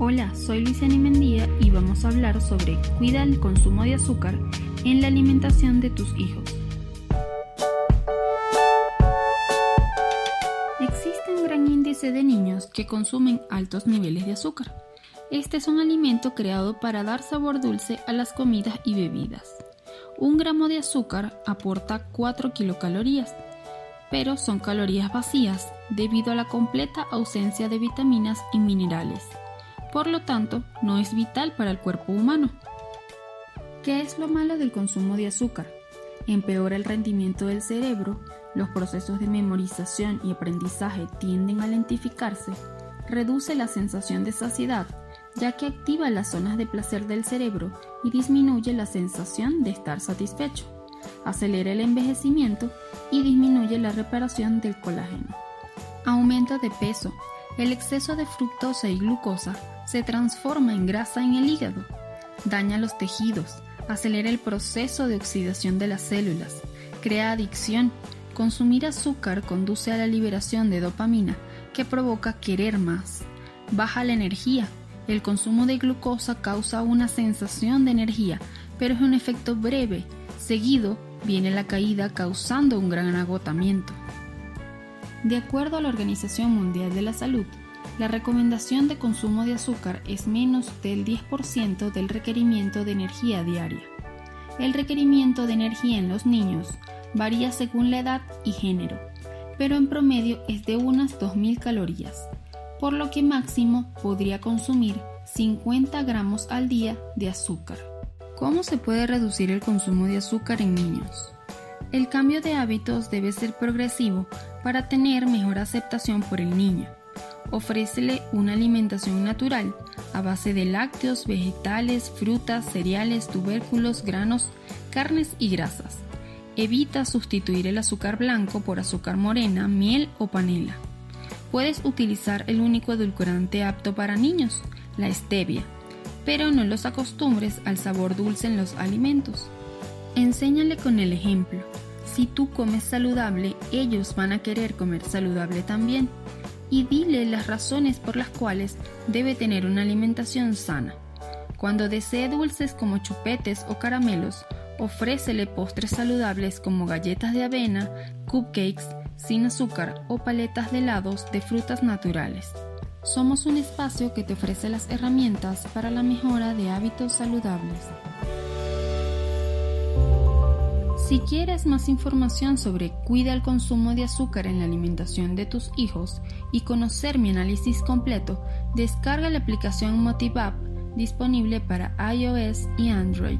Hola, soy Luisiana Mendía y vamos a hablar sobre cuida el consumo de azúcar en la alimentación de tus hijos. Existe un gran índice de niños que consumen altos niveles de azúcar. Este es un alimento creado para dar sabor dulce a las comidas y bebidas. Un gramo de azúcar aporta 4 kilocalorías, pero son calorías vacías debido a la completa ausencia de vitaminas y minerales. Por lo tanto, no es vital para el cuerpo humano. ¿Qué es lo malo del consumo de azúcar? Empeora el rendimiento del cerebro, los procesos de memorización y aprendizaje tienden a lentificarse, reduce la sensación de saciedad, ya que activa las zonas de placer del cerebro y disminuye la sensación de estar satisfecho, acelera el envejecimiento y disminuye la reparación del colágeno. Aumento de peso. El exceso de fructosa y glucosa se transforma en grasa en el hígado, daña los tejidos, acelera el proceso de oxidación de las células, crea adicción. Consumir azúcar conduce a la liberación de dopamina que provoca querer más. Baja la energía. El consumo de glucosa causa una sensación de energía, pero es un efecto breve. Seguido viene la caída causando un gran agotamiento. De acuerdo a la Organización Mundial de la Salud, la recomendación de consumo de azúcar es menos del 10% del requerimiento de energía diaria. El requerimiento de energía en los niños varía según la edad y género, pero en promedio es de unas 2.000 calorías, por lo que máximo podría consumir 50 gramos al día de azúcar. ¿Cómo se puede reducir el consumo de azúcar en niños? El cambio de hábitos debe ser progresivo para tener mejor aceptación por el niño. Ofrécele una alimentación natural a base de lácteos, vegetales, frutas, cereales, tubérculos, granos, carnes y grasas. Evita sustituir el azúcar blanco por azúcar morena, miel o panela. Puedes utilizar el único edulcorante apto para niños, la stevia, pero no los acostumbres al sabor dulce en los alimentos. Enséñale con el ejemplo. Si tú comes saludable, ellos van a querer comer saludable también y dile las razones por las cuales debe tener una alimentación sana. Cuando desee dulces como chupetes o caramelos, ofrécele postres saludables como galletas de avena, cupcakes sin azúcar o paletas de helados de frutas naturales. Somos un espacio que te ofrece las herramientas para la mejora de hábitos saludables. Si quieres más información sobre cuida el consumo de azúcar en la alimentación de tus hijos y conocer mi análisis completo, descarga la aplicación MotiveApp disponible para iOS y Android.